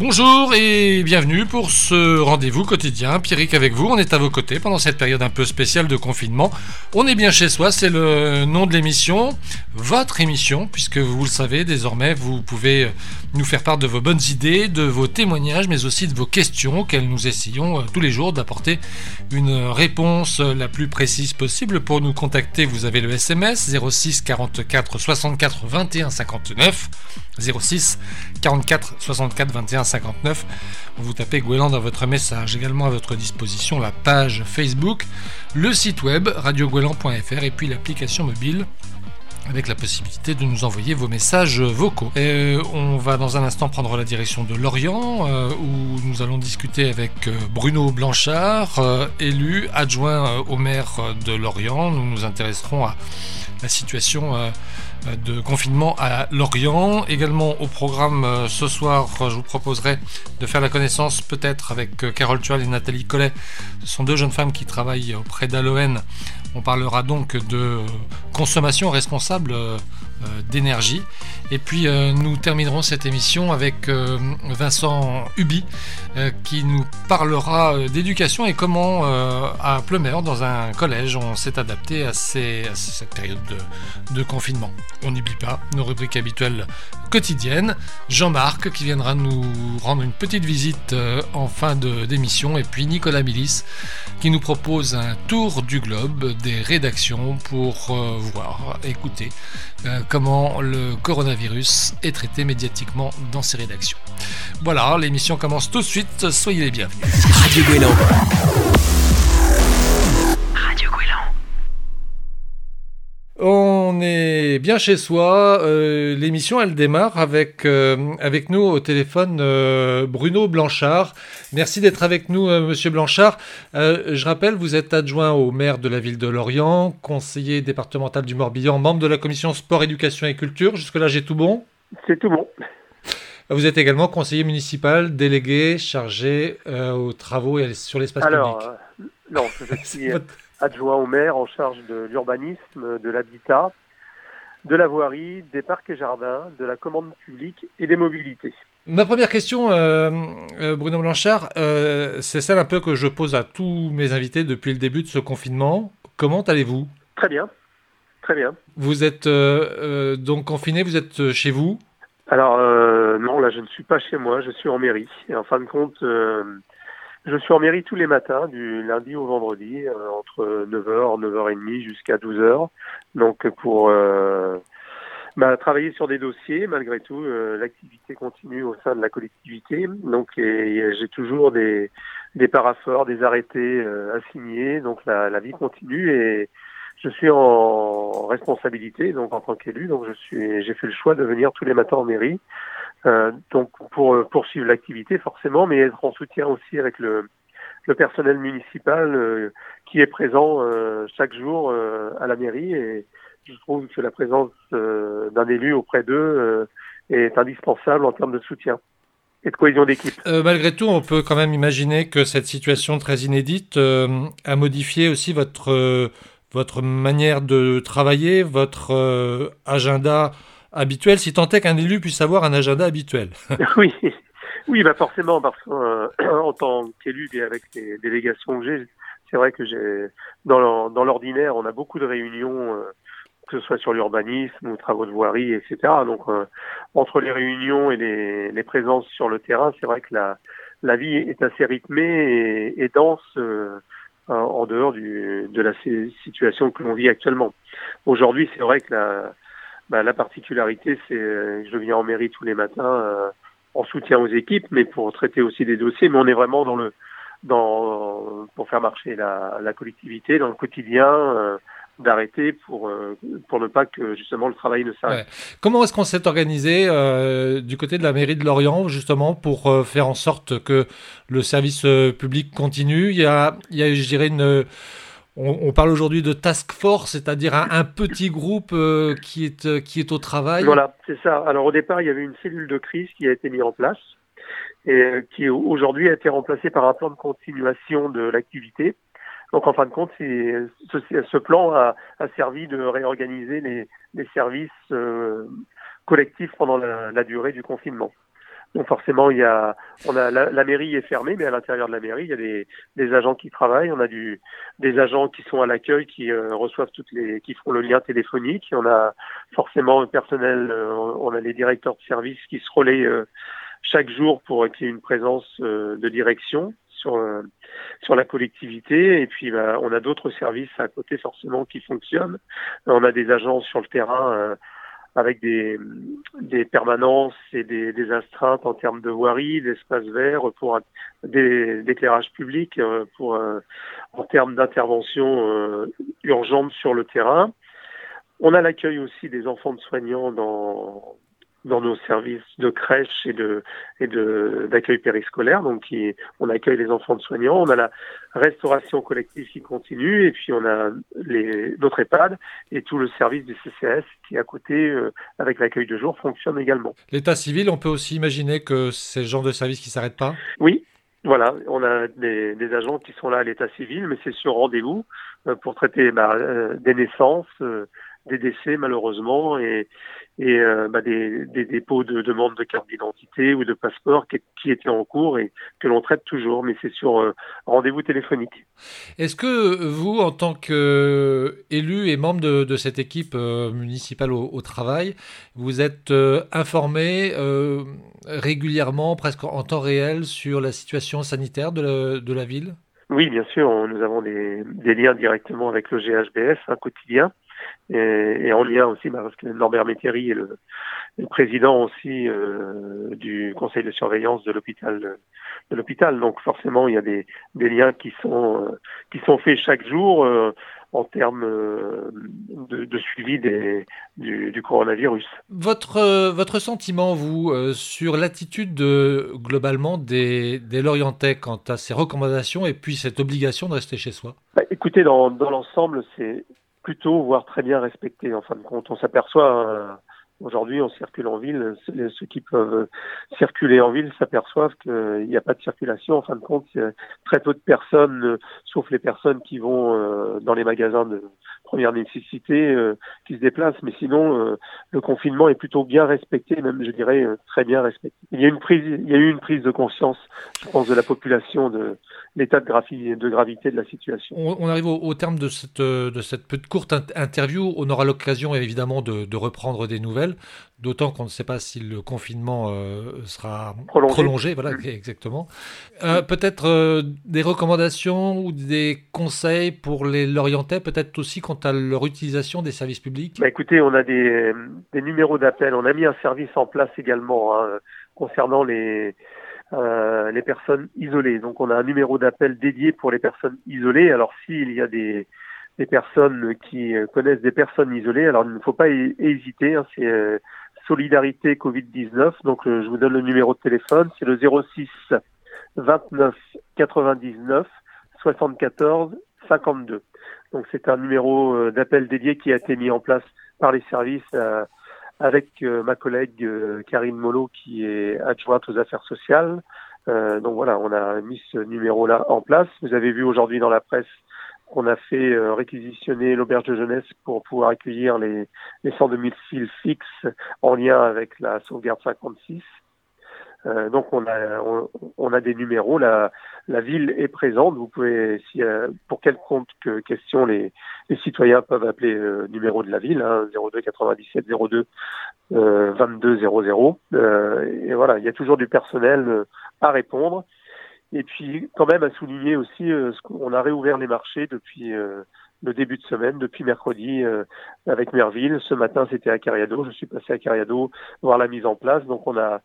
Bonjour et bienvenue pour ce rendez-vous quotidien. Pierrick avec vous, on est à vos côtés pendant cette période un peu spéciale de confinement. On est bien chez soi, c'est le nom de l'émission, votre émission, puisque vous le savez désormais, vous pouvez nous faire part de vos bonnes idées, de vos témoignages, mais aussi de vos questions auxquelles nous essayons euh, tous les jours d'apporter une réponse la plus précise possible. Pour nous contacter, vous avez le SMS 06 44 64 21 59. 06 44 64 21 59. Vous tapez Gouélan dans votre message. Également à votre disposition la page Facebook, le site web radiogouélan.fr et puis l'application mobile avec la possibilité de nous envoyer vos messages vocaux. Et on va dans un instant prendre la direction de Lorient, euh, où nous allons discuter avec euh, Bruno Blanchard, euh, élu adjoint au maire de Lorient. Nous nous intéresserons à la situation de confinement à Lorient. Également au programme euh, ce soir, je vous proposerai de faire la connaissance peut-être avec euh, Carole Tual et Nathalie Collet. Ce sont deux jeunes femmes qui travaillent auprès d'Aloen. On parlera donc de consommation responsable euh, d'énergie. Et puis nous terminerons cette émission avec Vincent Hubi qui nous parlera d'éducation et comment à Plumeur, dans un collège, on s'est adapté à, cette période de confinement. On n'oublie pas nos rubriques habituelles quotidiennes. Jean-Marc qui viendra nous rendre une petite visite euh, en fin d'émission. Et puis Nicolas Milis qui nous propose un tour du globe des rédactions pour euh, voir, écouter euh, comment le coronavirus est traité médiatiquement dans ces rédactions. Voilà, l'émission commence tout de suite. Soyez les bienvenus. Radio On est bien chez soi. Euh, l'émission, elle démarre avec, euh, avec nous au téléphone euh, Bruno Blanchard. Merci d'être avec nous, Monsieur Blanchard. je rappelle, vous êtes adjoint au maire de la ville de Lorient, conseiller départemental du Morbihan, membre de la commission sport, éducation et culture. Jusque-là, j'ai tout bon? C'est tout bon. Vous êtes également conseiller municipal, délégué, chargé aux travaux et sur l'espace public. Alors, non, je suis adjoint au maire en charge de l'urbanisme, de l'habitat, de la voirie, des parcs et jardins, de la commande publique et des mobilités. Ma première question, euh, euh, Bruno Blanchard, euh, c'est celle un peu que je pose à tous mes invités depuis le début de ce confinement. Comment allez-vous? Très bien, très bien. Vous êtes donc confiné, vous êtes chez vous? Alors non, là je ne suis pas chez moi, je suis en mairie. Et en fin de compte, je suis en mairie tous les matins, du lundi au vendredi, euh, entre 9h, 9h30 jusqu'à 12h. Donc pour euh, bah, travailler sur des dossiers, malgré tout, euh, l'activité continue au sein de la collectivité. Donc j'ai toujours des, des paraphores, des arrêtés à signer. Donc la, la vie continue et je suis en responsabilité, donc en tant qu'élu. Donc je suis, j'ai fait le choix de venir tous les matins en mairie euh, donc pour euh, poursuivre l'activité forcément, mais être en soutien aussi avec le, personnel municipal euh, qui est présent chaque jour à la mairie et je trouve que la présence d'un élu auprès d'eux est indispensable en termes de soutien et de cohésion d'équipe. malgré tout, on peut quand même imaginer que cette situation très inédite a modifié aussi votre manière de travailler, votre agenda habituel, si tant est qu'un élu puisse avoir un agenda habituel. oui, oui, bah forcément, parce qu'en euh, tant qu'élu et avec les délégations que j'ai, c'est vrai que j'ai dans l'ordinaire, on a beaucoup de réunions, euh, que ce soit sur l'urbanisme ou travaux de voirie, etc. Donc euh, entre les réunions et les, les, présences sur le terrain, c'est vrai que la, la vie est assez rythmée et, et dense en dehors du, de la situation que l'on vit actuellement. Aujourd'hui, c'est vrai que la, bah, la particularité, c'est que je viens en mairie tous les matins euh, en soutien aux équipes, mais pour traiter aussi des dossiers. Mais on est vraiment dans le dans pour faire marcher la, la collectivité dans le quotidien. Euh, d'arrêter pour euh, pour ne pas que justement le travail ne s'arrête. Comment est-ce qu'on s'est organisé du côté de la mairie de Lorient justement pour faire en sorte que le service public continue? Il y a il y a je dirais une on, parle aujourd'hui de task force, c'est-à-dire un, petit groupe euh, qui, est, euh, qui est au travail. Voilà, c'est ça. Alors au départ, il y avait une cellule de crise qui a été mise en place et euh, qui aujourd'hui a été remplacée par un plan de continuation de l'activité. Donc en fin de compte, ce, ce, plan a, servi de réorganiser les, services collectifs pendant la, durée du confinement. Donc forcément, il y a, on a la, mairie est fermée, mais à l'intérieur de la mairie, il y a des, des, agents qui travaillent. On a du, des agents qui sont à l'accueil, qui euh, reçoivent toutes les, qui font le lien téléphonique. On a forcément un personnel, euh, on a les directeurs de service qui se relaient euh, chaque jour pour qu'il y ait une présence de direction sur sur la collectivité. Et puis, bah, on a d'autres services à côté forcément qui fonctionnent. On a des agents sur le terrain avec des, permanences et des, astreintes en termes de voirie, d'espaces verts, pour des d'éclairage public, euh, pour euh, en termes d'intervention euh, urgente sur le terrain. On a l'accueil aussi des enfants de soignants dans dans nos services de crèche et de et de d'accueil périscolaire. Donc, qui, on accueille les enfants de soignants. On a la restauration collective qui continue, et puis on a les notre EHPAD et tout le service du CCS qui à côté, euh, avec l'accueil de jour, fonctionne également. L'état civil, on peut aussi imaginer que c'est le genre de service qui s'arrête pas? Oui, voilà, on a des, des, agents qui sont là à l'état civil, mais c'est sur rendez-vous euh, pour traiter bah, euh, des naissances, des décès malheureusement et, et euh, bah, des, des, dépôts de demande de carte d'identité ou de passeport qui, qui, étaient en cours et que l'on traite toujours, mais c'est sur euh, rendez-vous téléphonique. Est-ce que vous, en tant qu'élu et membre de, de cette équipe euh, municipale au, au, travail, vous êtes informé régulièrement, presque en temps réel, sur la situation sanitaire de la, de la ville? Oui, bien sûr, nous avons des, des, liens directement avec le GHBS, un quotidien, et, et en lien aussi bah, parce que Norbert Métairie est le, le président aussi euh, du conseil de surveillance de l'hôpital de l'hôpital donc forcément il y a des, des liens qui sont euh, qui sont faits chaque jour euh, en termes de, de, suivi des, du, du, coronavirus. Votre, votre sentiment, vous, sur l'attitude de, globalement des, des Lorientais quant à ces recommandations et puis cette obligation de rester chez soi? Bah, Écoutez, dans, dans l'ensemble, c'est plutôt, voire très bien respecté. En fin de compte, on s'aperçoit Aujourd'hui, on circule en ville. Ceux qui peuvent circuler en ville s'aperçoivent qu'il n'y a pas de circulation. En fin de compte, très peu de personnes, sauf les personnes qui vont euh, dans les magasins de première nécessité, euh, qui se déplacent. Mais sinon, euh, le confinement est plutôt bien respecté, même je dirais très bien respecté. Il y a une prise, il y a eu une prise de conscience, je pense, de la population de l'état de, de, gravité de la situation. On, arrive au, terme de cette, de cette petite courte interview. On aura l'occasion évidemment de, de reprendre des nouvelles d'autant qu'on ne sait pas si le confinement euh, sera prolongé. voilà, exactement. Euh, peut-être euh, des recommandations ou des conseils pour les Lorientais, peut-être aussi à leur utilisation des services publics? Bah, Écoutez, on a des, numéros d'appel. On a mis un service en place également hein, concernant les, les personnes isolées. Donc on a un numéro d'appel dédié pour les personnes isolées. Alors s'il y a des des personnes qui euh, connaissent des personnes isolées. Alors il ne faut pas hésiter, hein, c'est euh, Solidarité Covid-19. Donc euh, je vous donne le numéro de téléphone, c'est le 06 29 99 74 52. Donc c'est un numéro d'appel dédié qui a été mis en place par les services avec ma collègue Karine Molo qui est adjointe aux affaires sociales. donc voilà, on a mis ce numéro-là en place. Vous avez vu aujourd'hui dans la presse qu'on a fait euh, réquisitionner l'auberge de jeunesse pour pouvoir accueillir les, les de domiciles fixes en lien avec la sauvegarde 56. Euh, donc on a on, a des numéros. La, la ville est présente. Vous pouvez, si euh, pour quelconque question, les, les citoyens peuvent appeler le numéro de la ville, hein, 02 97 02 euh, 22 00. et voilà, il y a toujours du personnel à répondre. Et puis, quand même, à souligner aussi, euh, on a réouvert les marchés depuis euh, le début de semaine, depuis mercredi, euh, avec Merville. Ce matin, c'était à Cariado. Je suis passé à Cariado voir la mise en place. Donc, on a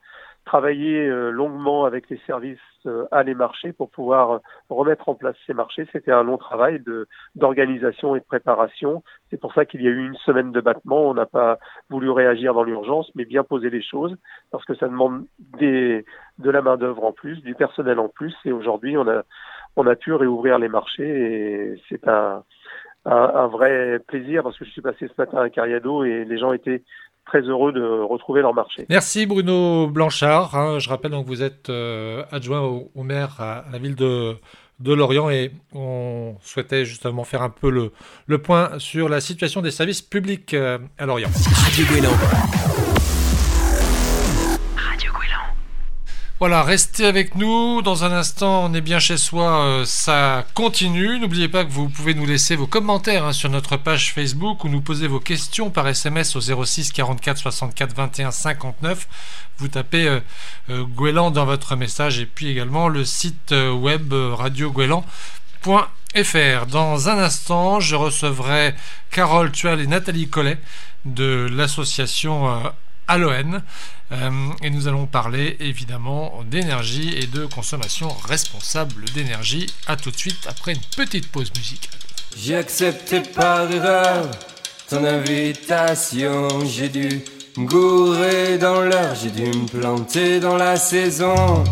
travaillé euh, longuement avec les services euh, à les marchés pour pouvoir euh, remettre en place ces marchés. C'était un long travail d'organisation et de préparation. C'est pour ça qu'il y a eu une semaine de battement. On n'a pas voulu réagir dans l'urgence, mais bien poser les choses parce que ça demande des, de la main d'œuvre en plus, du personnel en plus. Et aujourd'hui, on a on a pu réouvrir les marchés et c'est un, un, un vrai plaisir parce que je suis passé ce matin à Cariado et les gens étaient très heureux de retrouver leur marché. Merci Bruno Blanchard. Hein. je rappelle donc que vous êtes euh, adjoint au, maire à, la ville de, de Lorient et on souhaitait justement faire un peu le, le point sur la situation des services publics euh, à Lorient. Radio Voilà, restez avec nous. Dans un instant, on est bien chez soi. Euh, ça continue. N'oubliez pas que vous pouvez nous laisser vos commentaires hein, sur notre page Facebook ou nous poser vos questions par SMS au 06 44 64 21 59. Vous tapez euh, euh dans votre message et puis également le site euh, web radioguélan.fr. Dans un instant, je recevrai Carole Tual et Nathalie Collet de l'association Aloen. Euh, et nous allons parler évidemment d'énergie et de consommation responsable d'énergie. A tout de suite après une petite pause musicale. J'ai accepté par erreur ton invitation. J'ai dû me gourer dans l'heure, j'ai dû me planter dans la saison.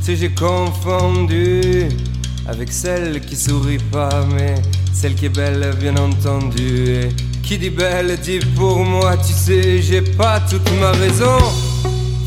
Si j'ai confondu avec celle qui sourit pas, mais celle qui est belle, bien entendu. Et qui dit belle dit pour moi, tu sais, j'ai pas toute ma raison.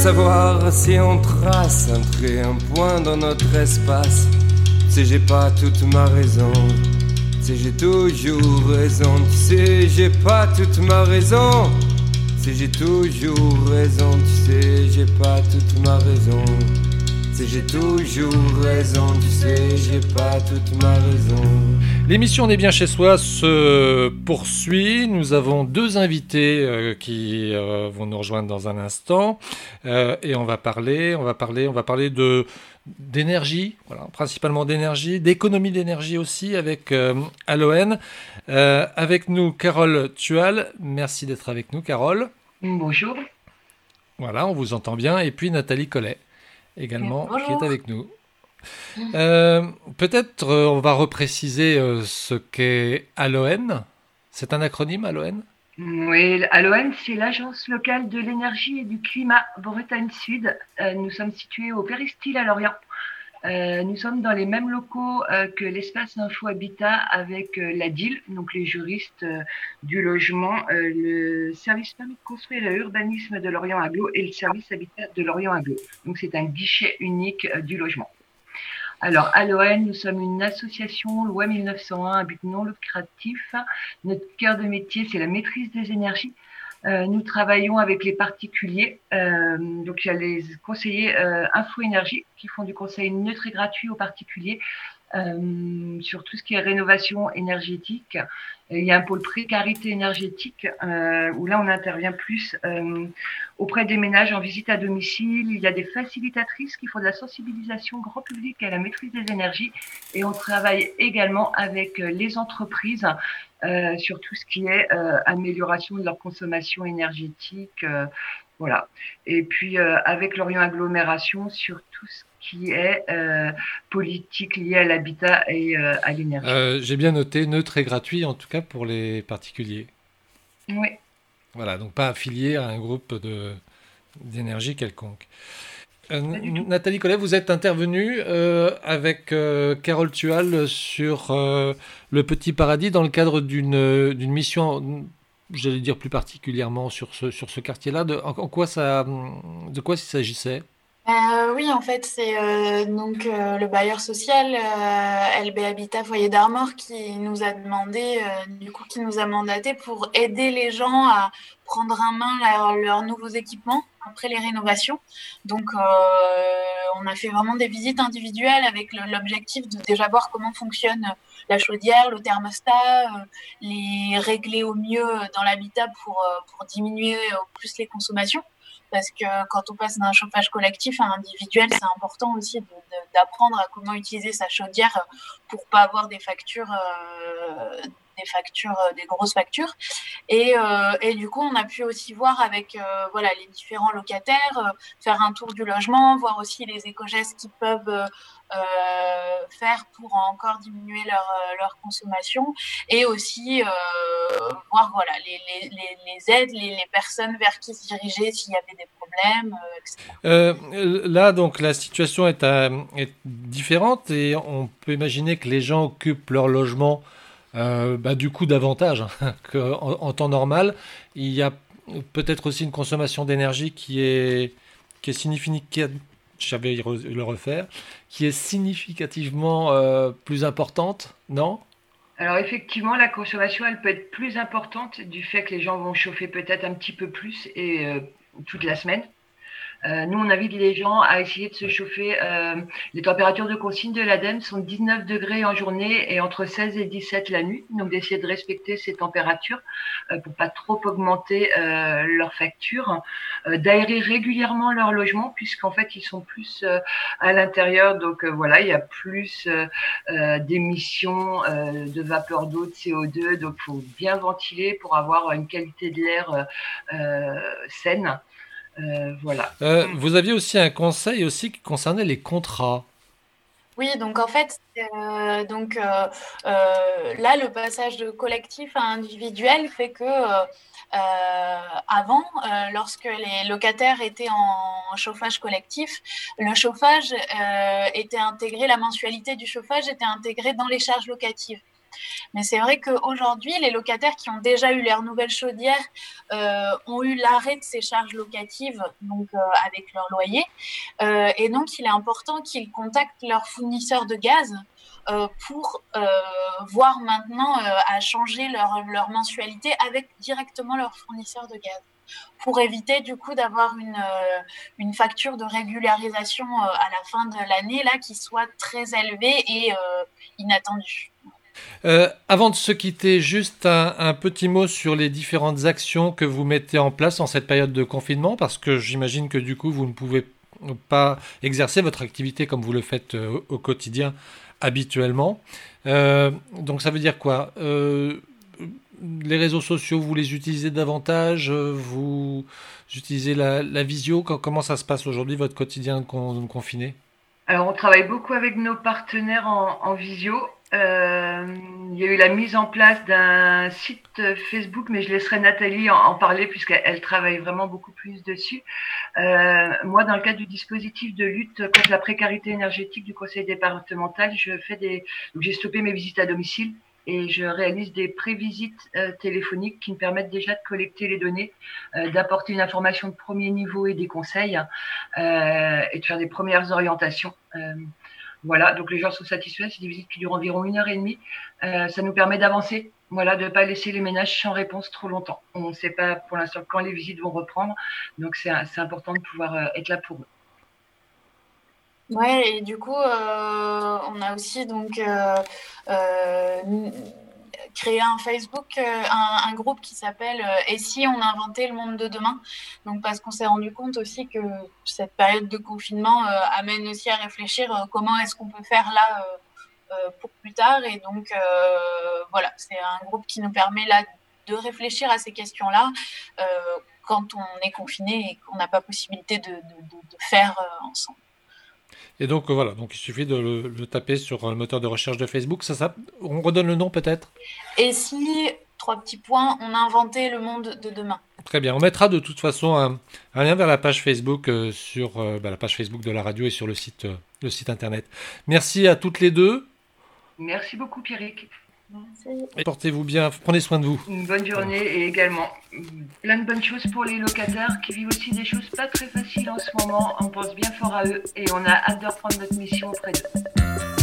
Savoir si on trace un trait, un point dans notre espace. Si j'ai pas toute ma raison, si j'ai toujours raison, tu sais, j'ai pas toute ma raison. Si j'ai toujours raison, tu sais, j'ai pas toute ma raison j'ai toujours raison, tu sais, j'ai pas toute ma raison. L'émission On est bien chez soi se poursuit. Nous avons deux invités euh, qui euh, vont nous rejoindre dans un instant euh, et on va parler, on va parler, on va parler de d'énergie, voilà, principalement d'énergie, d'économie d'énergie aussi avec Aloen. avec nous Carole Tual, merci d'être avec nous Carole. Bonjour. Voilà, on vous entend bien. Et puis Nathalie Collet également qui est avec nous. Euh, peut-être euh, on va repréciser euh, ce qu'est Aloen. C'est un acronyme Aloen? Oui, Aloen, c'est l'Agence locale de l'énergie et du climat Bretagne Sud. nous sommes situés au Péristyle à Lorient. Nous sommes dans les mêmes locaux que l'espace Info Habitat avec la DIL, donc les juristes du logement, le service permis de construire et urbanisme de Lorient Aglo et le service habitat de Lorient Aglo. Donc c'est un guichet unique du logement. Alors, à l'ON, nous sommes une association loi 1901 à but non lucratif. Notre cœur de métier, c'est la maîtrise des énergies. Euh, nous travaillons avec les particuliers. Euh, donc, il y a les conseillers euh, Info Énergie qui font du conseil neutre et gratuit aux particuliers sur tout ce qui est rénovation énergétique. il y a un pôle précarité énergétique euh, où là, on intervient plus euh, auprès des ménages en visite à domicile. Il y a des facilitatrices qui font de la sensibilisation grand public à la maîtrise des énergies. Et on travaille également avec les entreprises euh, sur tout ce qui est amélioration de leur consommation énergétique. voilà. Et puis avec l'Orient Agglomération sur tout ce qui est euh, politique liée à l'habitat et euh, à l'énergie. Euh, j'ai bien noté neutre et gratuit, en tout cas pour les particuliers. Oui. Voilà, donc pas affilié à un groupe d'énergie quelconque. Nathalie Collet, vous êtes intervenue avec Carole Tual sur Le Petit Paradis dans le cadre d'une mission j'allais dire plus particulièrement sur ce, sur ce quartier-là. De, en, quoi ça, de quoi il s'agissait? Euh, oui, en fait, c'est euh, donc euh, le bailleur social LB Habitat Foyer d'Armor qui nous a demandé, du coup, qui nous a mandaté pour aider les gens à prendre en main leurs nouveaux équipements après les rénovations. Donc, on a fait vraiment des visites individuelles avec l'objectif de déjà voir comment fonctionne la chaudière, le thermostat, les régler au mieux dans l'habitat pour, pour diminuer au plus les consommations parce que quand on passe d'un chauffage collectif à individuel, c'est important aussi d'apprendre à comment utiliser sa chaudière pour pas avoir des factures, euh, des factures, euh, des grosses factures. Et, euh, et, du coup, on a pu aussi voir avec voilà les différents locataires, faire un tour du logement, voir aussi les éco-gestes qu'ils peuvent faire pour encore diminuer leur, leur consommation et aussi voir voilà les, les, les aides, les, personnes vers qui se diriger s'il y avait des problèmes, là, donc la situation est, est, différente et on peut imaginer que les gens occupent leur logement euh, bah, du coup davantage hein, qu'en en temps normal. Il y a peut-être aussi une consommation d'énergie qui est, qui est significative, j'avais le refaire, qui est significativement euh, plus importante, non? Alors effectivement, la consommation, elle peut être plus importante du fait que les gens vont chauffer peut-être un petit peu plus et euh, toute la semaine. Euh, nous, on invite les gens à essayer de se chauffer. Euh, les températures de consigne de l'ADEME sont 19 degrés en journée et entre 16 et 17 la nuit. Donc, d'essayer de respecter ces températures euh, pour pas trop augmenter euh, leurs factures. Euh, d'aérer régulièrement leur logement puisqu'en fait, ils sont plus à l'intérieur. Donc, voilà, il y a plus d'émissions de vapeur d'eau, de CO2. Donc, il faut bien ventiler pour avoir une qualité de l'air saine. Euh, voilà. Euh, vous aviez aussi un conseil aussi qui concernait les contrats. Oui, donc en fait, euh, donc là, le passage de collectif à individuel fait que avant, lorsque les locataires étaient en chauffage collectif, le chauffage était intégré, la mensualité du chauffage était intégrée dans les charges locatives. Mais c'est vrai qu'aujourd'hui, les locataires qui ont déjà eu leur nouvelle chaudière euh, ont eu l'arrêt de ces charges locatives donc, euh, avec leur loyer. Euh, et donc, il est important qu'ils contactent leur fournisseur de gaz pour voir maintenant à changer leur, leur, mensualité avec directement leur fournisseur de gaz pour éviter du coup d'avoir une, une facture de régularisation à la fin de l'année là qui soit très élevée et inattendue. Euh, avant de se quitter, juste un, petit mot sur les différentes actions que vous mettez en place en cette période de confinement, parce que j'imagine que du coup, vous ne pouvez pas exercer votre activité comme vous le faites euh, au quotidien habituellement. Euh, donc ça veut dire quoi? Les réseaux sociaux, vous les utilisez davantage? Vous utilisez la, visio? Comment ça se passe aujourd'hui, votre quotidien confiné? Alors, on travaille beaucoup avec nos partenaires en visio. Il y a eu la mise en place d'un site Facebook, mais je laisserai Nathalie en, parler puisqu'elle travaille vraiment beaucoup plus dessus. Euh, moi, dans le cadre du dispositif de lutte contre la précarité énergétique du conseil départemental, j'ai stoppé mes visites à domicile et je réalise des prévisites euh, téléphoniques qui me permettent déjà de collecter les données, euh, d'apporter une information de premier niveau et des conseils euh, et de faire des premières orientations. Voilà, donc les gens sont satisfaits. C'est des visites qui durent environ une heure et demie. Euh, ça nous permet d'avancer, voilà, de ne pas laisser les ménages sans réponse trop longtemps. On ne sait pas pour l'instant quand les visites vont reprendre, donc c'est important de pouvoir euh, être là pour eux. Ouais, et du coup, euh, on a aussi donc créé un Facebook, euh, un, groupe qui s'appelle euh, Et si on inventait le monde de demain? Donc parce qu'on s'est rendu compte aussi que cette période de confinement euh, amène aussi à réfléchir comment est-ce qu'on peut faire là pour plus tard. Et donc voilà, c'est un groupe qui nous permet là de réfléchir à ces questions-là quand on est confiné et qu'on n'a pas possibilité de, de faire ensemble. Et donc euh, voilà, donc il suffit de le, taper sur le moteur de recherche de Facebook. Ça, ça, on redonne le nom peut-être? Et si, trois petits points, on a inventé le monde de demain. Très bien. On mettra de toute façon un, lien vers la page Facebook euh, sur bah, la page Facebook de la radio et sur le site, le site internet. Merci à toutes les deux. Merci beaucoup, Pierrick. Portez-vous bien, prenez soin de vous. Une bonne journée et également plein de bonnes choses pour les locataires qui vivent aussi des choses pas très faciles en ce moment. On pense bien fort à eux et on a hâte de reprendre notre mission auprès d'eux.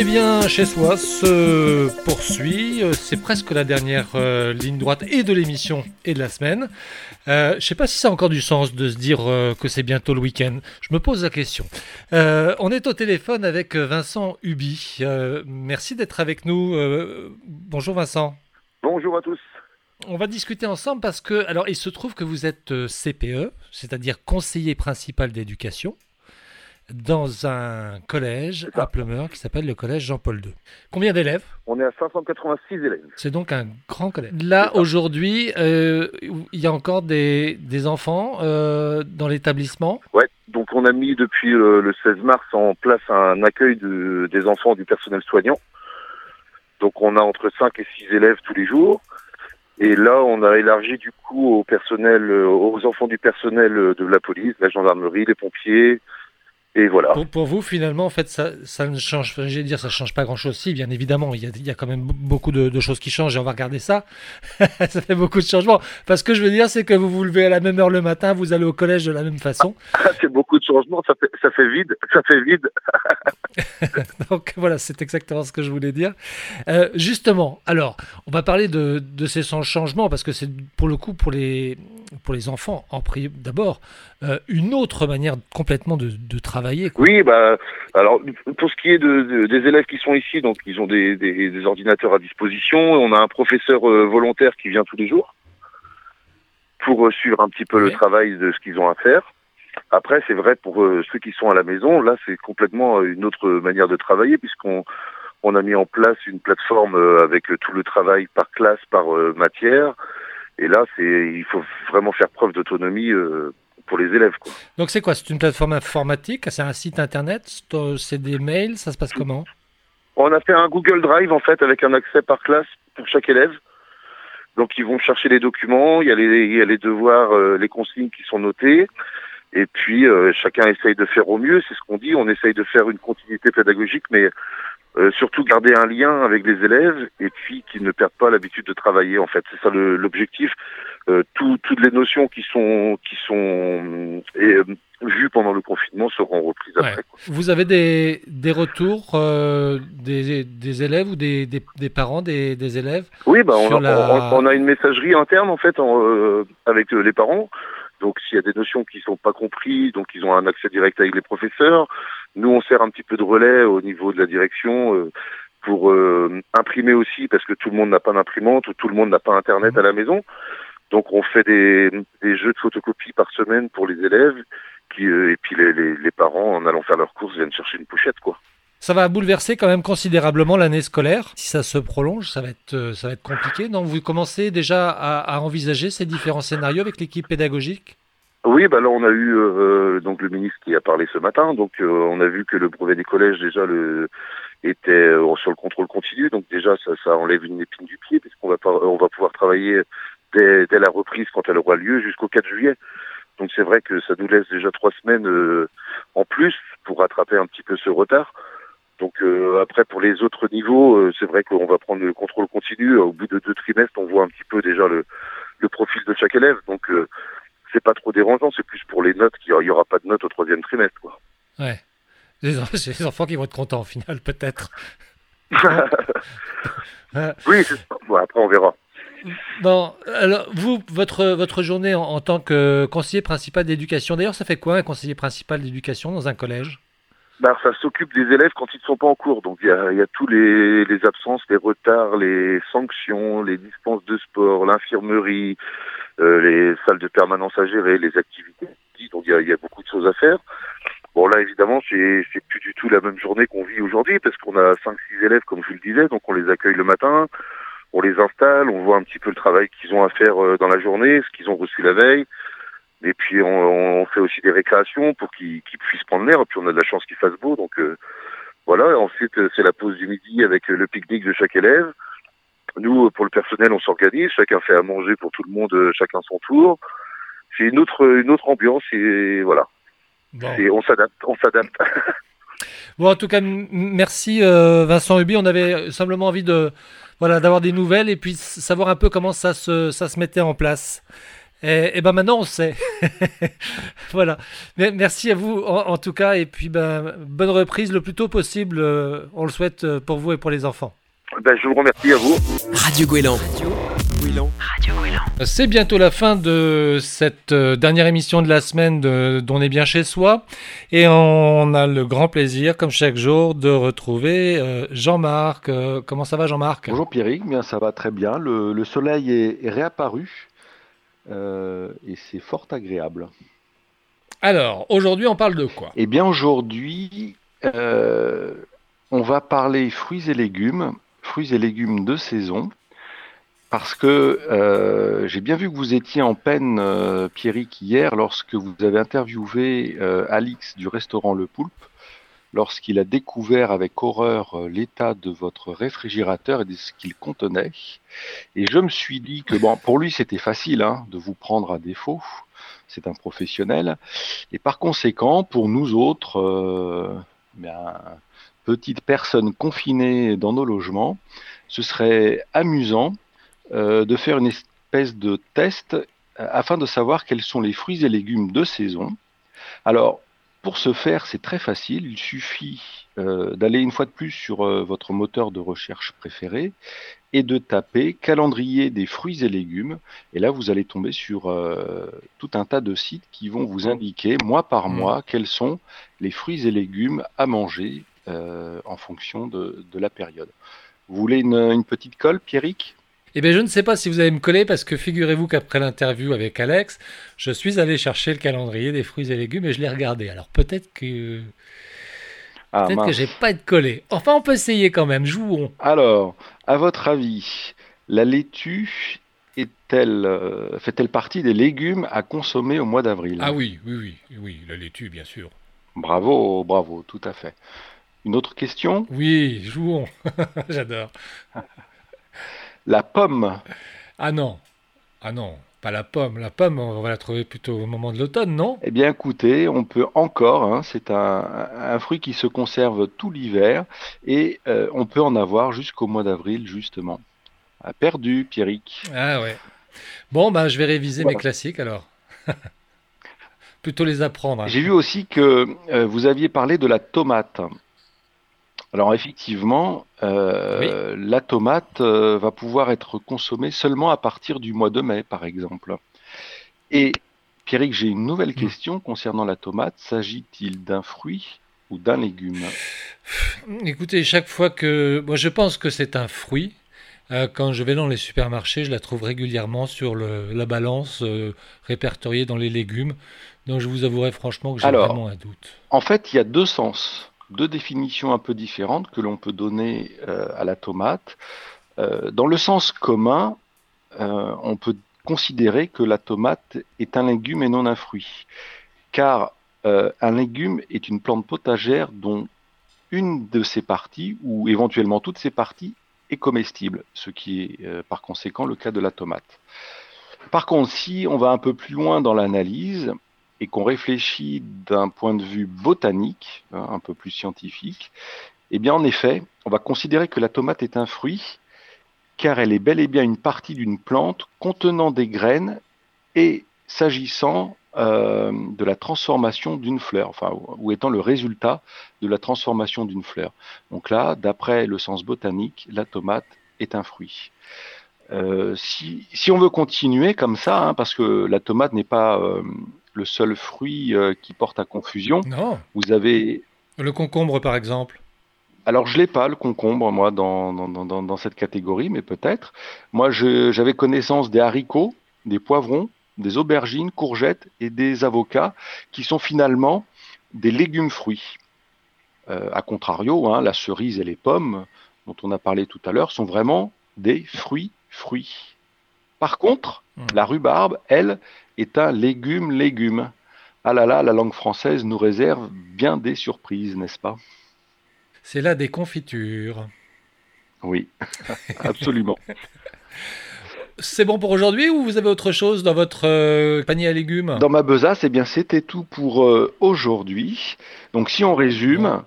Est bien chez soi, se poursuit. Euh, c'est presque la dernière euh, ligne droite et de l'émission et de la semaine. Euh, je ne sais pas si ça a encore du sens de se dire que c'est bientôt le week-end. Je me pose la question. on est au téléphone avec Vincent Hubi. merci d'être avec nous. bonjour Vincent. Bonjour à tous. On va discuter ensemble parce que, alors, il se trouve que vous êtes CPE, c'est-à-dire conseiller principal d'éducation dans un collège à Plumeur qui s'appelle le collège Jean-Paul II. Combien d'élèves? On est à 586 élèves. C'est donc un grand collège. Là, aujourd'hui, euh, il y a encore des, enfants euh, dans l'établissement? Ouais, donc on a mis depuis le, 16 mars en place un accueil de, des enfants du personnel soignant. Donc on a entre 5 et 6 élèves tous les jours. Et là, on a élargi du coup au personnel, aux enfants du personnel de la police, la gendarmerie, les pompiers, et voilà. Pour, vous, finalement, en fait, ça, ça ne change, je dire, ça change pas grand-chose. Si, bien évidemment, il y, a, il y a quand même beaucoup de, choses qui changent et on va regarder ça. ça fait beaucoup de changements. Parce que je veux dire, c'est que vous vous levez à la même heure le matin, vous allez au collège de la même façon. c'est beaucoup de changements, ça fait, ça fait vide, ça fait vide. Donc voilà, c'est exactement ce que je voulais dire. Euh, justement, alors, on va parler de, de ces changements parce que c'est pour le coup pour les, pour les enfants, en d'abord, euh, une autre manière complètement de, travailler. Oui, bah, alors pour ce qui est de, des élèves qui sont ici, donc ils ont des, des, ordinateurs à disposition. On a un professeur euh, volontaire qui vient tous les jours pour euh, suivre un petit peu le travail de ce qu'ils ont à faire. Après, c'est vrai pour ceux qui sont à la maison, là, c'est complètement une autre manière de travailler puisqu'on on a mis en place une plateforme avec tout le travail par classe, par matière. Et là, c'est il faut vraiment faire preuve d'autonomie pour les élèves. Quoi. Donc c'est quoi? C'est une plateforme informatique? C'est un site internet? C'est des mails? Ça se passe comment? On a fait un Google Drive en fait avec un accès par classe pour chaque élève. Donc ils vont chercher les documents, il y a les, il y a les devoirs, euh, les consignes qui sont notées. Et puis euh, chacun essaye de faire au mieux, c'est ce qu'on dit. On essaye de faire une continuité pédagogique, mais euh, surtout garder un lien avec les élèves et puis qu'ils ne perdent pas l'habitude de travailler. En fait, c'est ça l'objectif. Euh, toutes les notions qui sont qui sont euh, vues pendant le confinement seront reprises après. Vous avez des, des retours euh, des, des, élèves ou des, des, parents des, des élèves Oui, bah on, a, on, a une messagerie interne en fait en, avec les parents. Donc s'il y a des notions qui sont pas comprises, donc ils ont un accès direct avec les professeurs. Nous on sert un petit peu de relais au niveau de la direction pour imprimer aussi parce que tout le monde n'a pas d'imprimante ou tout le monde n'a pas internet à la maison. Donc on fait des, jeux de photocopie par semaine pour les élèves, qui, euh, et puis les, parents, en allant faire leurs courses, viennent chercher une pochette, quoi. Ça va bouleverser quand même considérablement l'année scolaire. Si ça se prolonge, ça va être, euh, ça va être compliqué. Donc vous commencez déjà à, envisager ces différents scénarios avec l'équipe pédagogique? Oui, bah là on a eu euh, donc le ministre qui a parlé ce matin. Donc on a vu que le brevet des collèges déjà le était sur le contrôle continu. Donc déjà ça, ça enlève une épine du pied puisqu'on va pas, on va pouvoir travailler dès, dès, la reprise quand elle aura lieu jusqu'au 4 juillet. Donc c'est vrai que ça nous laisse déjà trois semaines euh, en plus pour rattraper un petit peu ce retard. Donc euh, après pour les autres niveaux, euh, c'est vrai qu'on va prendre le contrôle continu. Au bout de deux trimestres, on voit un petit peu déjà le, le profil de chaque élève. Donc c'est pas trop dérangeant, c'est plus pour les notes qu'il n'y aura pas de notes au troisième trimestre. Quoi. Ouais. C'est les enfants qui vont être contents au final, peut-être. oui, bon, après on verra. Bon, alors vous, votre, votre journée en, tant que conseiller principal d'éducation, d'ailleurs, ça fait quoi un conseiller principal d'éducation dans un collège? Bah, Ça s'occupe des élèves quand ils ne sont pas en cours. Donc il y a, y a tous les, les, absences, les retards, les sanctions, les dispenses de sport, l'infirmerie, les salles de permanence à gérer, les activités. Donc il y a, y a, beaucoup de choses à faire. Bon là évidemment c'est c'est plus du tout la même journée qu'on vit aujourd'hui parce qu'on a 5-6 élèves comme je le disais, donc on les accueille le matin, on les installe, on voit un petit peu le travail qu'ils ont à faire euh, dans la journée, ce qu'ils ont reçu la veille. Et puis on, on fait aussi des récréations pour qu'ils puissent prendre l'air. Puis on a de la chance qu'il fasse beau, donc euh, voilà. Ensuite euh, c'est la pause du midi avec le pique-nique de chaque élève. Nous pour le personnel on s'organise, chacun fait à manger pour tout le monde, chacun son tour. C'est une autre une autre ambiance et voilà. on s'adapte, on s'adapte. bon en tout cas merci Vincent Hubi. On avait simplement envie de voilà, d'avoir des nouvelles et puis savoir un peu comment ça se, ça se mettait en place. Et, et ben maintenant on sait. voilà. Merci à vous en, tout cas et puis ben, bonne reprise le plus tôt possible. Euh, on le souhaite euh, pour vous et pour les enfants. Ben, je vous remercie à vous. Radio Gouélan. Radio C'est bientôt la fin de cette euh, dernière émission de la semaine d'On est bien chez soi. Et on a le grand plaisir, comme chaque jour, de retrouver euh, Jean-Marc. Euh, comment ça va Jean-Marc? Bonjour Pierrick, bien ça va très bien. Le, soleil est, réapparu et c'est fort agréable. Alors, aujourd'hui on parle de quoi? Eh bien aujourd'hui, on va parler fruits et légumes, fruits et légumes de saison parce que euh, j'ai bien vu que vous étiez en peine, euh, Pierrick, hier, lorsque vous avez interviewé euh, Alix du restaurant Le Poulpe, lorsqu'il a découvert avec horreur euh, l'état de votre réfrigérateur et de ce qu'il contenait. Et je me suis dit que, bon, pour lui, c'était facile hein, de vous prendre à défaut. C'est un professionnel. Et par conséquent, pour nous autres, bien, petites personnes confinées dans nos logements, ce serait amusant euh, de faire une espèce de test euh, afin de savoir quels sont les fruits et légumes de saison. Alors, pour ce faire, c'est très facile. Il suffit euh, d'aller une fois de plus sur euh, votre moteur de recherche préféré et de taper calendrier des fruits et légumes. Et là, vous allez tomber sur euh, tout un tas de sites qui vont vous indiquer mois par Mmh. mois quels sont les fruits et légumes à manger en fonction de, de la période. Vous voulez une, une petite colle, Pierrick? Eh bien, je ne sais pas si vous allez me coller parce que figurez-vous qu'après l'interview avec Alex, je suis allé chercher le calendrier des fruits et légumes et je l'ai regardé. Alors peut-être que Ah, peut-être que j'ai pas de collé. Enfin, on peut essayer quand même. Jouons. Alors, à votre avis, la laitue est-elle, euh, fait-elle partie des légumes à consommer au mois d'avril? Ah oui, oui, oui, oui, la laitue, bien sûr. Bravo, bravo, tout à fait. Une autre question? Oui, jouons. J'adore. La pomme. Ah non, ah non, pas la pomme. La pomme, on va la trouver plutôt au moment de l'automne, non? Eh bien, écoutez, on peut encore, hein, c'est un, un fruit qui se conserve tout l'hiver et euh, on peut en avoir jusqu'au mois d'avril, justement. Ah, perdu, Pierrick. Ah ouais. Bon, bah, je vais réviser Voilà. mes classiques alors. plutôt les apprendre. hein. J'ai vu aussi que euh, vous aviez parlé de la tomate. Alors effectivement, euh, la tomate euh, va pouvoir être consommée seulement à partir du mois de mai, par exemple. Et Pierrick, j'ai une nouvelle question concernant la tomate. S'agit-il d'un fruit ou d'un légume? Écoutez, chaque fois que. Moi, je pense que c'est un fruit. Euh, quand je vais dans les supermarchés, je la trouve régulièrement sur le- la balance répertoriée dans les légumes. Donc, je vous avouerai franchement que j'ai vraiment un doute. En fait, il y a deux sens, deux définitions un peu différentes que l'on peut donner euh, à la tomate. Euh, dans le sens commun, euh, on peut considérer que la tomate est un légume et non un fruit, car un légume est une plante potagère dont une de ses parties, ou éventuellement toutes ses parties, est comestible, ce qui est par conséquent le cas de la tomate. Par contre, si on va un peu plus loin dans l'analyse, et qu'on réfléchit d'un point de vue botanique, hein, un peu plus scientifique, eh bien en effet, on va considérer que la tomate est un fruit, car elle est bel et bien une partie d'une plante contenant des graines et s'agissant euh, de la transformation d'une fleur, enfin, ou- étant le résultat de la transformation d'une fleur. Donc là, d'après le sens botanique, la tomate est un fruit. Euh, si, si on veut continuer comme ça, hein, parce que la tomate n'est pas euh, le seul fruit euh, qui porte à confusion, Non. vous avez Le concombre, par exemple. alors, je l'ai pas, le concombre, moi, dans, dans, dans- dans, dans cette catégorie, mais peut-être. Moi, j'avais connaissance des haricots, des poivrons, des aubergines, courgettes et des avocats, qui sont finalement des légumes fruits. Euh, a contrario, hein, la cerise et les pommes, dont on a parlé tout à l'heure, sont vraiment des fruits fruits. Par contre, Hmm. la rhubarbe, elle, est un légume légume. Ah là là, la langue française nous réserve bien des surprises, n'est-ce pas? C'est là des confitures. Oui, absolument. C'est bon pour aujourd'hui ou vous avez autre chose dans votre euh, panier à légumes? Dans ma besace, eh bien, c'était tout pour euh, aujourd'hui. Donc, si on résume,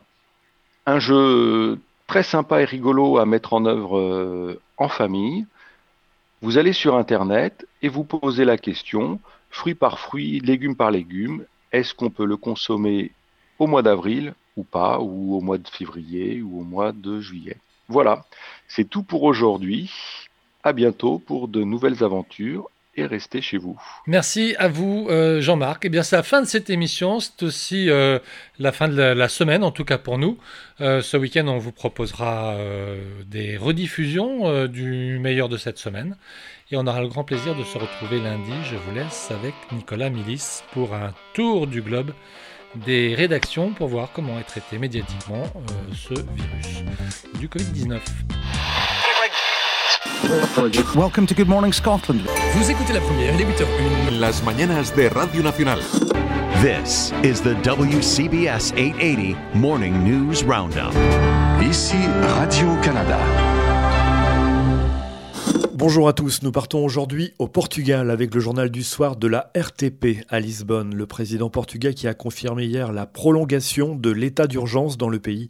un jeu très sympa et rigolo à mettre en œuvre euh, en famille. Vous allez sur Internet et vous posez la question, fruit par fruit, légume par légume, est-ce qu'on peut le consommer au mois d'avril ou pas, ou au mois de février ou au mois de juillet? Voilà, c'est tout pour aujourd'hui. À bientôt pour de nouvelles aventures et restez chez vous. Merci à vous, euh, Jean-Marc. Eh bien, c'est la fin de cette émission. C'est aussi euh, la fin de la, semaine, en tout cas pour nous. Euh, ce week-end, on vous proposera des rediffusions du meilleur de cette semaine. Et on aura le grand plaisir de se retrouver lundi. Je vous laisse avec Nicolas Milis pour un tour du globe des rédactions pour voir comment est traité médiatiquement ce virus du Covid-19. Welcome to Good Morning Scotland. Vous écoutez la première, il est 8h01. Las mañanas de Radio Nacional. This is the WCBS 880 Morning News Roundup. Ici Radio-Canada. Bonjour à tous, nous partons aujourd'hui au Portugal avec le journal du soir de la RTP à Lisbonne. Le président portugais qui a confirmé hier la prolongation de l'état d'urgence dans le pays.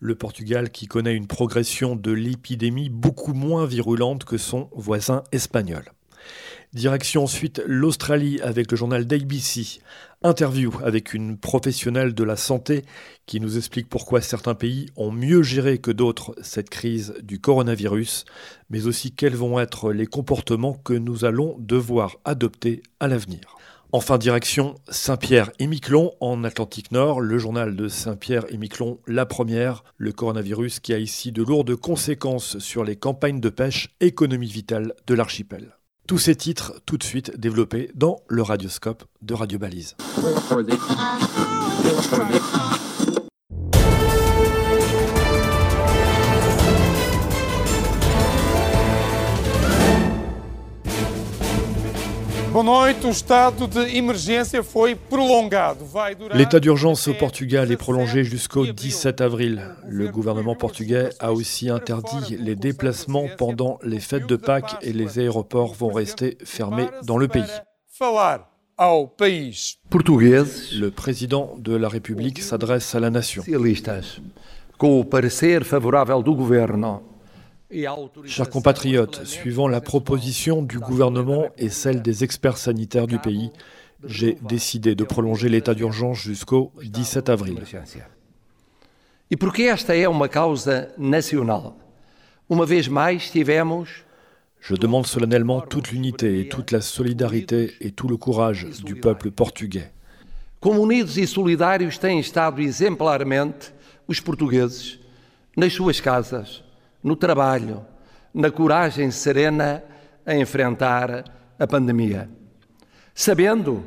Le Portugal qui connaît une progression de l'épidémie beaucoup moins virulente que son voisin espagnol. Direction ensuite l'Australie avec le journal d'ABC. Interview avec une professionnelle de la santé qui nous explique pourquoi certains pays ont mieux géré que d'autres cette crise du coronavirus, mais aussi quels vont être les comportements que nous allons devoir adopter à l'avenir. Enfin, direction Saint-Pierre et Miquelon en Atlantique Nord, le journal de Saint-Pierre et Miquelon, la première, le coronavirus qui a ici de lourdes conséquences sur les campagnes de pêche, économie vitale de l'archipel. Tous ces titres tout de suite développés dans le radioscope de Radio Balise. L'état d'urgence au Portugal est prolongé jusqu'au 17 avril. Le gouvernement portugais a aussi interdit les déplacements pendant les fêtes de Pâques et les aéroports vont rester fermés dans le pays. Le président de la République s'adresse à la nation. Chers compatriotes, suivant la proposition du gouvernement et celle des experts sanitaires du pays, j'ai décidé de prolonger l'état d'urgence jusqu'au 17 avril. E porque esta é uma causa nacional? Uma vez mais tivemos je demande solennellement toute l'unité et toute la solidarité et tout le courage du peuple portugais. Como unidos e solidários têm estado exemplarmente os portugueses nas suas casas, no trabalho, na coragem serena a enfrentar a pandemia. Sabendo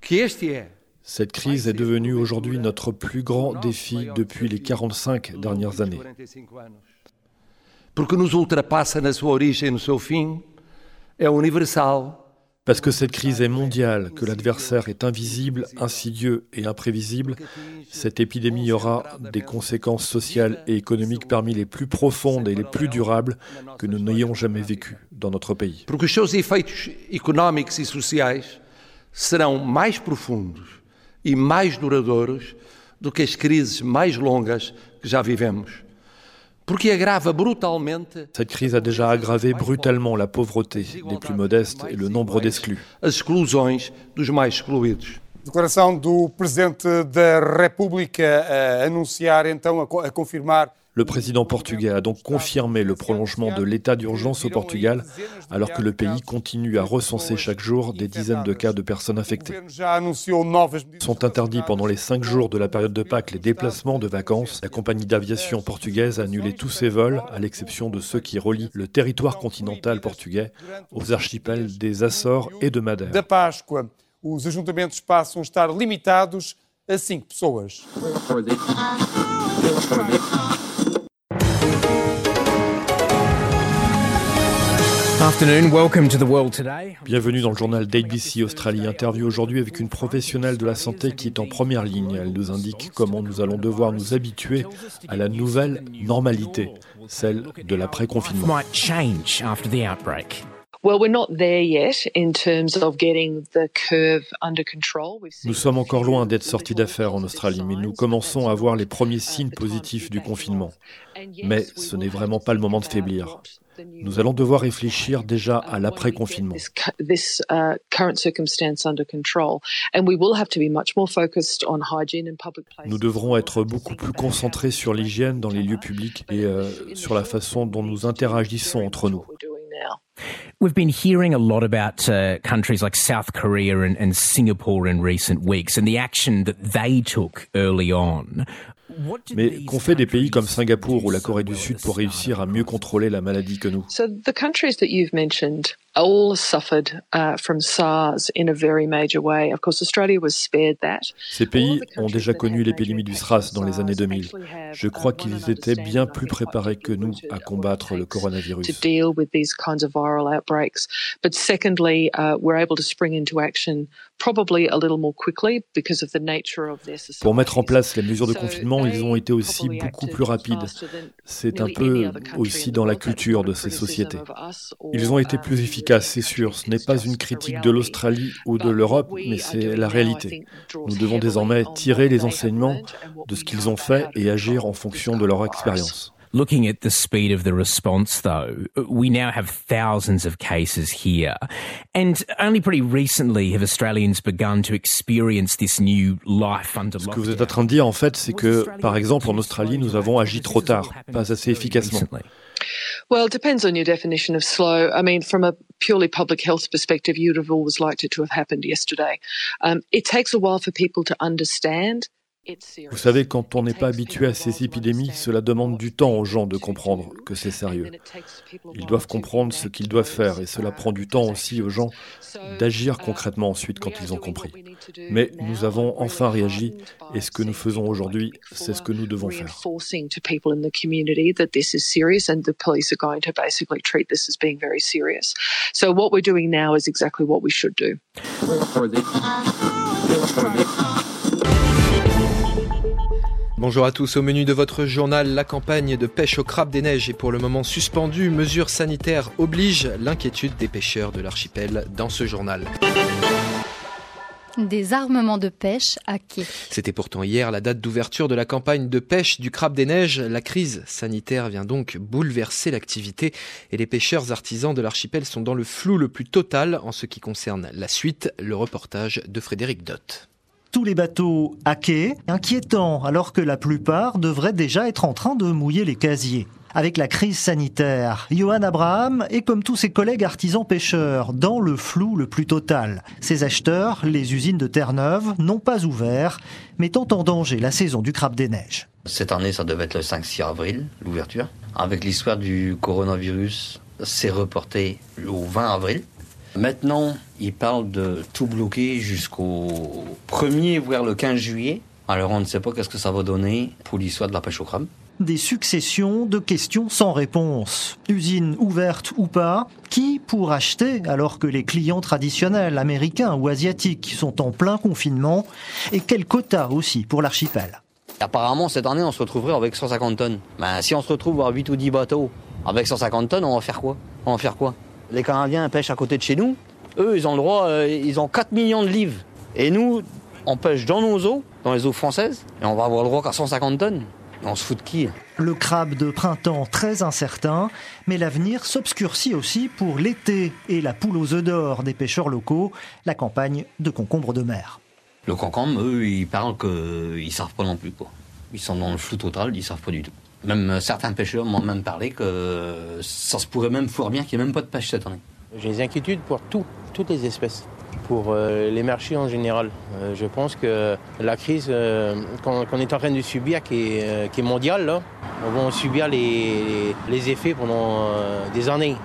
que este é Cette crise est devenue aujourd'hui notre plus grand défi depuis les 45 dernières années. Porque nos ultrapassa na sua origem e no seu fim, é universal parce que cette crise est mondiale, que l'adversaire est invisible, insidieux et imprévisible, cette épidémie aura des conséquences sociales et économiques parmi les plus profondes et les plus durables que nous n'ayons jamais vécues dans notre pays. Porque os seus efeitos económicos e sociais serão mais profundos e mais duradouros do que as crises mais longas que já vivemos. Cette crise a déjà aggravé brutalement la pauvreté des plus modestes et le nombre d'exclus. Declaração do Presidente da República a anunciar então, a confirmar le président portugais a donc confirmé le prolongement de l'état d'urgence au Portugal, alors que le pays continue à recenser chaque jour des dizaines de cas de personnes infectées. Sont interdits pendant les cinq jours de la période de Pâques les déplacements de vacances. La compagnie d'aviation portugaise a annulé tous ses vols, à l'exception de ceux qui relient le territoire continental portugais aux archipels des Açores et de Madère. Os ajuntamentos passam a estar limitados a cinco pessoas. Bienvenue dans le journal d'ABC Australie. Interview aujourd'hui avec une professionnelle de la santé qui est en première ligne. Elle nous indique comment nous allons devoir nous habituer à la nouvelle normalité, celle de l'après-confinement. Nous sommes encore loin d'être sortis d'affaires en Australie, mais nous commençons à voir les premiers signes positifs du confinement. Mais ce n'est vraiment pas le moment de faiblir. Nous allons devoir réfléchir déjà à l'après-confinement. Nous devrons être beaucoup plus concentrés sur l'hygiène dans les lieux publics et euh, sur la façon dont nous interagissons entre nous. We've been hearing a lot about uh, countries like South Korea and, and Singapore in recent weeks and the action that they took early on. Mais qu'ont fait des pays comme Singapour ou la Corée du Sud pour réussir à mieux contrôler la maladie que nous? Ces pays ont déjà connu l'épidémie du SRAS dans les années 2000. Je crois qu'ils étaient bien plus préparés que nous à combattre le coronavirus. Pour mettre en place les mesures de confinement, ils ont été aussi beaucoup plus rapides. C'est un peu aussi dans la culture de ces sociétés. Ils ont été plus efficaces, c'est sûr. Ce n'est pas une critique de l'Australie ou de l'Europe, mais c'est la réalité. Nous devons désormais tirer les enseignements de ce qu'ils ont fait et agir en fonction de leur expérience. Looking at the speed of the response, though, we now have thousands of cases here. And only pretty recently have Australians begun to experience this new life under Ce que vous êtes en train de dire, en fait, c'est que, par exemple, en Australie, nous avons agi trop tard, pas assez efficacement. Well, it depends on your definition of slow. I mean, from a purely public health perspective, you'd have always liked it to have happened yesterday. Um, it takes a while for people to understand. Vous savez, quand on n'est pas habitué à ces épidémies, cela demande du temps aux gens de comprendre que c'est sérieux. Ils doivent comprendre ce qu'ils doivent faire et cela prend du temps aussi aux gens d'agir concrètement ensuite quand ils ont compris. Mais nous avons enfin réagi et ce que nous faisons aujourd'hui, c'est ce que nous devons faire. Bonjour à tous, au menu de votre journal, la campagne de pêche au crabe des neiges est pour le moment suspendue. Mesures sanitaires obligent l'inquiétude des pêcheurs de l'archipel dans ce journal. Des armements de pêche à quai. C'était pourtant hier la date d'ouverture de la campagne de pêche du crabe des neiges. La crise sanitaire vient donc bouleverser l'activité et les pêcheurs artisans de l'archipel sont dans le flou le plus total en ce qui concerne la suite. Le reportage de Frédéric Dott tous les bateaux à quai, inquiétant alors que la plupart devraient déjà être en train de mouiller les casiers. Avec la crise sanitaire, Johan Abraham est comme tous ses collègues artisans pêcheurs, dans le flou le plus total. Ses acheteurs, les usines de Terre-Neuve, n'ont pas ouvert, mettant en danger la saison du crabe des neiges. Cette année, ça devait être le 5-6 avril, l'ouverture. Avec l'histoire du coronavirus, c'est reporté au 20 avril. Maintenant, il parle de tout bloquer jusqu'au 1er, voire le 15 juillet. Alors on ne sait pas qu'est-ce que ça va donner pour l'histoire de la pêche au crabe. Des successions de questions sans réponse. Usine ouverte ou pas Qui pour acheter alors que les clients traditionnels américains ou asiatiques sont en plein confinement Et quel quota aussi pour l'archipel? Apparemment, cette année, on se retrouverait avec 150 tonnes. Ben, si on se retrouve à 8 ou 10 bateaux avec 150 tonnes, on va faire quoi? On va faire quoi? Les Canadiens pêchent à côté de chez nous. Eux, ils ont le droit, euh, ils ont 4 millions de livres. Et nous, on pêche dans nos eaux, dans les eaux françaises, et on va avoir le droit qu'à 150 tonnes. On se fout de qui Le crabe de printemps très incertain, mais l'avenir s'obscurcit aussi pour l'été et la poule aux œufs d'or des pêcheurs locaux, la campagne de concombre de mer. Le concombre, eux, ils parlent qu'ils savent pas non plus. Quoi. Ils sont dans le flou total, ils savent pas du tout. Même euh, certains pêcheurs m'ont même parlé que ça se pourrait même fort bien qu'il n'y ait même pas de pêche cette année. J'ai des inquiétudes pour tout, toutes les espèces, pour euh, les marchés en général. Euh, je pense que la crise euh, qu'on est en train de subir, qui est, qui est mondiale, là, on va en subir les, les effets pendant des années.